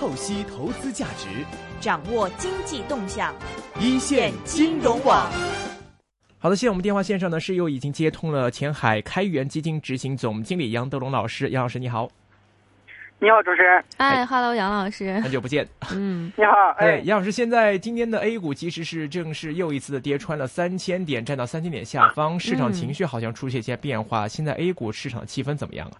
透析投资价值，掌握经济动向，一线金融网。好的，现在我们电话线上呢是又已经接通了前海开源基金执行总经理杨德龙老师，杨老师你好。你好，主持人。哎哈喽，杨老师，很久不见。嗯，你好。哎，杨老师，现在今天的 A 股其实是正是又一次的跌穿了三千点，站到三千点下方，市场情绪好像出现一些变化。现在 A 股市场气氛怎么样啊？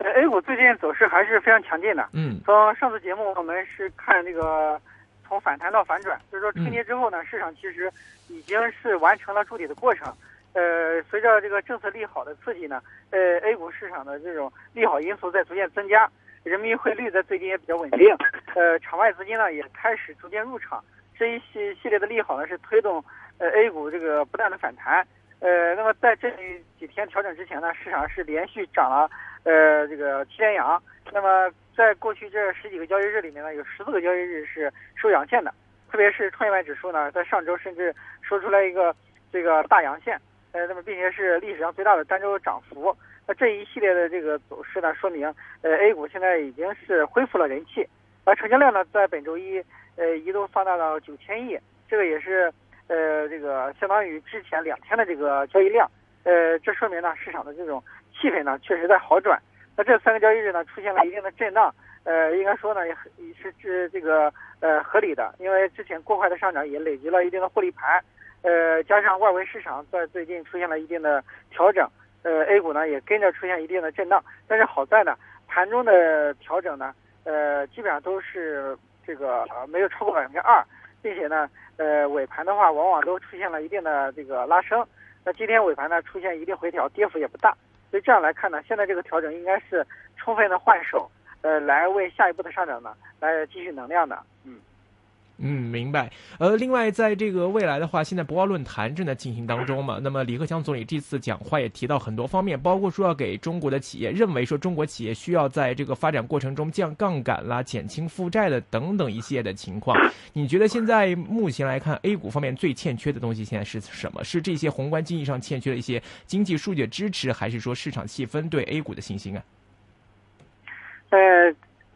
呃，A 股最近走势还是非常强劲的。嗯。从上次节目我们是看这个从反弹到反转，就是说春节之后呢，市场其实已经是完成了筑底的过程。呃，随着这个政策利好的刺激呢，呃，A 股市场的这种利好因素在逐渐增加，人民币汇率在最近也比较稳定，呃，场外资金呢也开始逐渐入场，这一系系列的利好呢是推动呃 A 股这个不断的反弹，呃，那么在这几天调整之前呢，市场是连续涨了呃这个七连阳，那么在过去这十几个交易日里面呢，有十四个交易日是收阳线的，特别是创业板指数呢，在上周甚至说出来一个这个大阳线。呃，那么并且是历史上最大的单周涨幅，那这一系列的这个走势呢，说明呃 A 股现在已经是恢复了人气，而成交量呢在本周一呃一度放大到九千亿，这个也是呃这个相当于之前两天的这个交易量，呃这说明呢市场的这种气氛呢确实在好转。那这三个交易日呢出现了一定的震荡，呃应该说呢也是这这个呃合理的，因为之前过快的上涨也累积了一定的获利盘。呃，加上外围市场在最近出现了一定的调整，呃，A 股呢也跟着出现一定的震荡。但是好在呢，盘中的调整呢，呃，基本上都是这个没有超过百分之二，并且呢，呃，尾盘的话往往都出现了一定的这个拉升。那今天尾盘呢出现一定回调，跌幅也不大。所以这样来看呢，现在这个调整应该是充分的换手，呃，来为下一步的上涨呢来积蓄能量的。嗯。嗯，明白。呃，另外，在这个未来的话，现在博鳌论坛正在进行当中嘛。那么，李克强总理这次讲话也提到很多方面，包括说要给中国的企业，认为说中国企业需要在这个发展过程中降杠杆啦、减轻负债的等等一系列的情况。你觉得现在目前来看，A 股方面最欠缺的东西现在是什么？是这些宏观经济上欠缺的一些经济数据的支持，还是说市场气氛对 A 股的信心啊？呃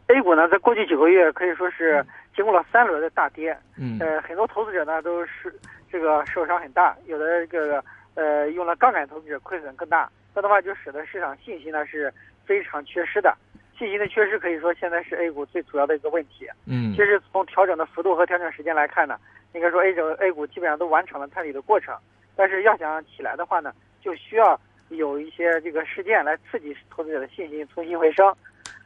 ，A 股呢，在过去几个月可以说是。经过了三轮的大跌，嗯，呃，很多投资者呢都是这个受伤很大，有的这个呃用了杠杆投资者亏损更大，这的话就使得市场信心呢是非常缺失的，信心的缺失可以说现在是 A 股最主要的一个问题。嗯，其实从调整的幅度和调整时间来看呢，应该说 A 整 A 股基本上都完成了探底的过程，但是要想起来的话呢，就需要有一些这个事件来刺激投资者的信心重新回升。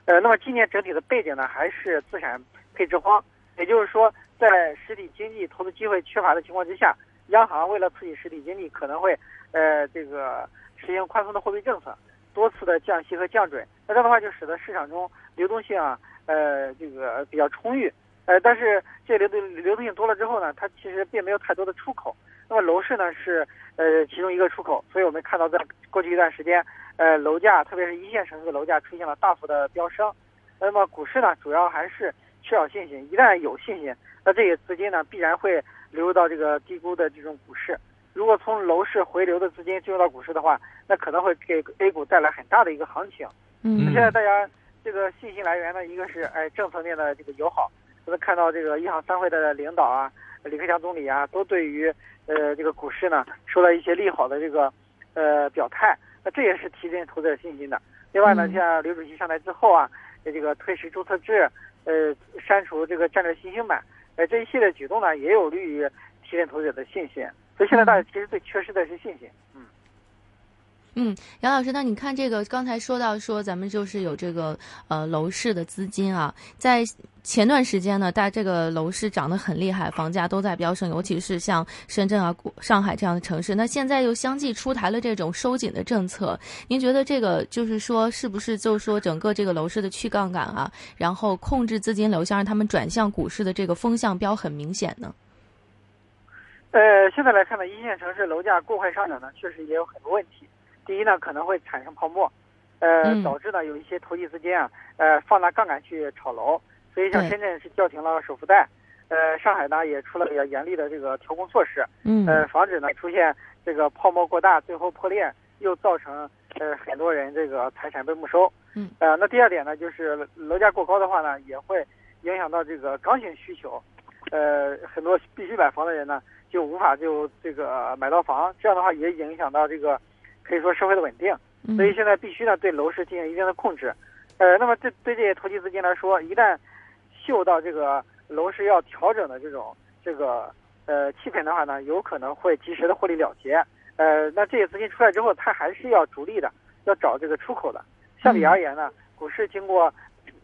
呃，那么今年整体的背景呢还是资产配置荒。也就是说，在实体经济投资机会缺乏的情况之下，央行为了刺激实体经济，可能会呃这个实行宽松的货币政策，多次的降息和降准。那这样的话，就使得市场中流动性啊，呃这个比较充裕。呃，但是这流动流动性多了之后呢，它其实并没有太多的出口。那么楼市呢是呃其中一个出口，所以我们看到在过去一段时间，呃楼价特别是一线城市的楼价出现了大幅的飙升。那么股市呢，主要还是。缺少信心，一旦有信心，那这些资金呢必然会流入到这个低估的这种股市。如果从楼市回流的资金进入到股市的话，那可能会给 A 股带来很大的一个行情。嗯，现在大家这个信心来源呢，一个是哎政策面的这个友好，我们看到这个一行三会的领导啊，李克强总理啊，都对于呃这个股市呢说了一些利好的这个呃表态，那这也是提振投资者信心的。另外呢，像刘主席上台之后啊，这个推迟注册制。呃，删除这个战略新兴板，呃，这一系列举动呢，也有利于提振投资者的信心。所以现在大家其实最缺失的是信心。嗯。嗯，杨老师，那你看这个刚才说到说咱们就是有这个呃楼市的资金啊，在前段时间呢，大这个楼市涨得很厉害，房价都在飙升，尤其是像深圳啊、上海这样的城市。那现在又相继出台了这种收紧的政策，您觉得这个就是说，是不是就是说整个这个楼市的去杠杆啊，然后控制资金流向，让他们转向股市的这个风向标很明显呢？呃，现在来看呢，一线城市楼价过快上涨呢，确实也有很多问题。第一呢，可能会产生泡沫，呃，导致呢有一些投机资金啊，呃，放大杠杆去炒楼，所以像深圳是叫停了首付贷，呃，上海呢也出了比较严厉的这个调控措施，嗯，呃，防止呢出现这个泡沫过大，最后破裂，又造成呃，很多人这个财产被没收。嗯。呃，那第二点呢，就是楼价过高的话呢，也会影响到这个刚性需求。呃，很多必须买房的人呢，就无法就这个买到房，这样的话也影响到这个可以说社会的稳定。所以现在必须呢对楼市进行一定的控制。呃，那么这对这些投机资金来说，一旦嗅到这个楼市要调整的这种这个呃气氛的话呢，有可能会及时的获利了结。呃，那这些资金出来之后，它还是要逐利的，要找这个出口的。相比而言呢，股市经过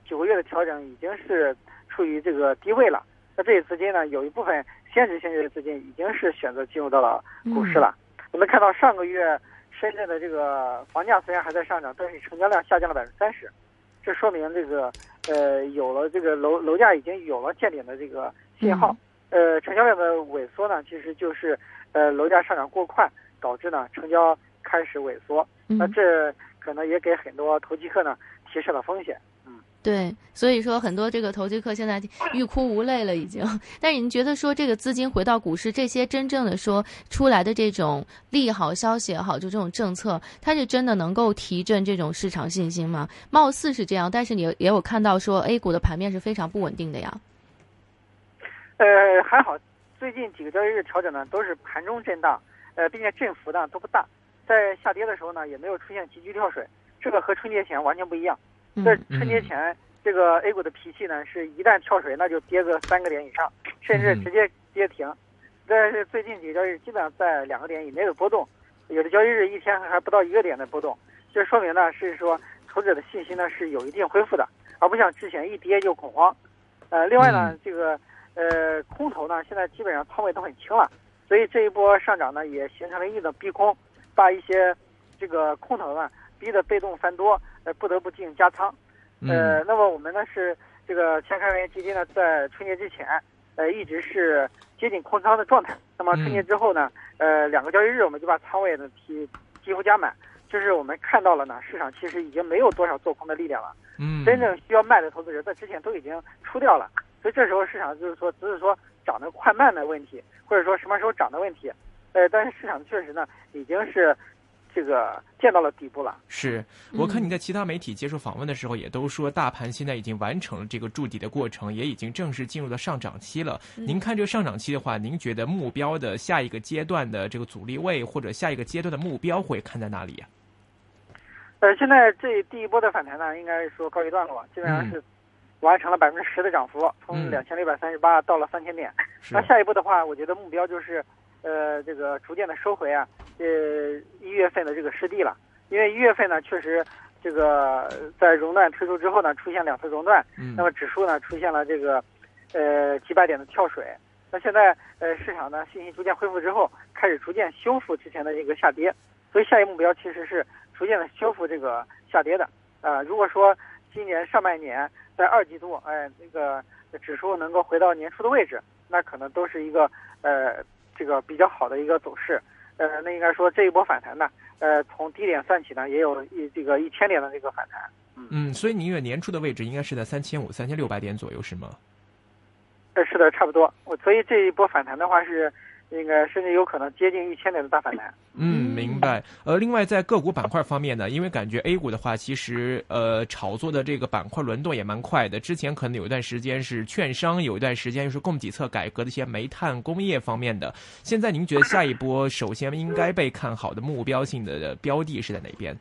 九个月的调整，已经是处于这个低位了。那这些资金呢，有一部分先值性质的资金已经是选择进入到了股市了。我们看到上个月深圳的这个房价虽然还在上涨，但是成交量下降了百分之三十，这说明这个呃有了这个楼楼价已经有了见顶的这个信号。呃，成交量的萎缩呢，其实就是呃楼价上涨过快导致呢成交开始萎缩。那这可能也给很多投机客呢提示了风险。对，所以说很多这个投机客现在欲哭无泪了，已经。但是您觉得说这个资金回到股市，这些真正的说出来的这种利好消息也好，就这种政策，它是真的能够提振这种市场信心吗？貌似是这样，但是你也有看到说 A 股的盘面是非常不稳定的呀。呃，还好，最近几个交易日调整呢都是盘中震荡，呃，并且振幅呢都不大，在下跌的时候呢也没有出现急剧跳水，这个和春节前完全不一样。在春节前，这个 A 股的脾气呢，是一旦跳水，那就跌个三个点以上，甚至直接跌停。但是最近几个交易日基本上在两个点以内的波动，有的交易日一天还不到一个点的波动，这说明呢是说投资者的信心呢是有一定恢复的，而不像之前一跌就恐慌。呃，另外呢，这个呃空头呢现在基本上仓位都很轻了，所以这一波上涨呢也形成了一定的逼空，把一些这个空头呢逼得被动翻多。呃，不得不进行加仓，呃，那么我们呢是这个前开源基金呢，在春节之前，呃，一直是接近空仓的状态。那么春节之后呢，呃，两个交易日我们就把仓位呢提几乎加满，就是我们看到了呢，市场其实已经没有多少做空的力量了。嗯，真正需要卖的投资者在之前都已经出掉了，所以这时候市场就是说，只是说涨得快慢的问题，或者说什么时候涨的问题。呃，但是市场确实呢，已经是。这个见到了底部了。是我看你在其他媒体接受访问的时候，也都说大盘现在已经完成了这个筑底的过程，也已经正式进入了上涨期了。您看这个上涨期的话，您觉得目标的下一个阶段的这个阻力位或者下一个阶段的目标会看在哪里呀？呃，现在这第一波的反弹呢，应该说告一段落，基本上是完成了百分之十的涨幅，从两千六百三十八到了三千点。那下一步的话，我觉得目标就是。呃，这个逐渐的收回啊，呃，一月份的这个失地了，因为一月份呢，确实这个在熔断推出之后呢，出现两次熔断，那么指数呢出现了这个呃几百点的跳水，那现在呃市场呢信心逐渐恢复之后，开始逐渐修复之前的这个下跌，所以下一目标其实是逐渐的修复这个下跌的。啊。如果说今年上半年在二季度，哎，那个指数能够回到年初的位置，那可能都是一个呃。这个比较好的一个走势，呃，那应该说这一波反弹呢，呃，从低点算起呢，也有一这个一千点的这个反弹。嗯，所以您月年初的位置应该是在三千五、三千六百点左右，是吗？呃，是的，差不多。我所以这一波反弹的话是。应该甚至有可能接近一千点的大反弹。嗯，明白。呃，另外在个股板块方面呢，因为感觉 A 股的话，其实呃炒作的这个板块轮动也蛮快的。之前可能有一段时间是券商，有一段时间又是供给侧改革的一些煤炭工业方面的。现在您觉得下一波首先应该被看好的目标性的标的是在哪边？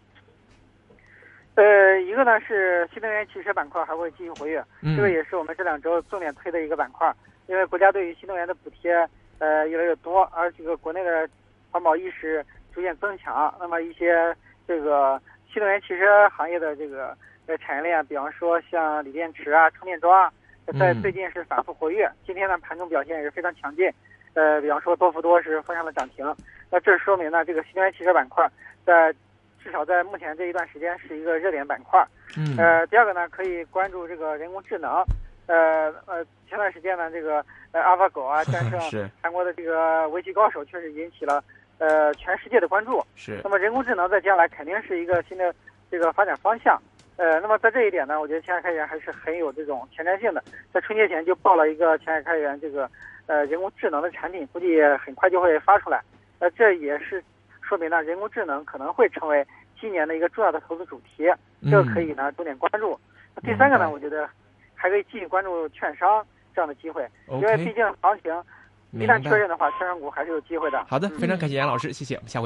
呃，一个呢是新能源汽车板块还会继续活跃，这个也是我们这两周重点推的一个板块，因为国家对于新能源的补贴。呃，越来越多，而这个国内的环保意识逐渐增强，那么一些这个新能源汽车行业的这个呃产业链，比方说像锂电池啊、充电桩啊，在最近是反复活跃。今天呢，盘中表现也是非常强劲。呃，比方说多氟多是封上了涨停，那这说明呢，这个新能源汽车板块在至少在目前这一段时间是一个热点板块。嗯。呃，第二个呢，可以关注这个人工智能。呃呃，前段时间呢，这个呃阿尔法狗啊 战胜韩国的这个围棋高手，确实引起了呃全世界的关注。是。那么人工智能在将来肯定是一个新的这个发展方向。呃，那么在这一点呢，我觉得前海开源还是很有这种前瞻性的。在春节前就报了一个前海开源这个呃人工智能的产品，估计很快就会发出来。呃，这也是说明呢，人工智能可能会成为。今年的一个重要的投资主题，这个可以呢重点关注。那第三个呢，我觉得还可以继续关注券商这样的机会，因为毕竟行情一旦确认的话，券商股还是有机会的。好的，非常感谢杨老师，谢谢，我们下回。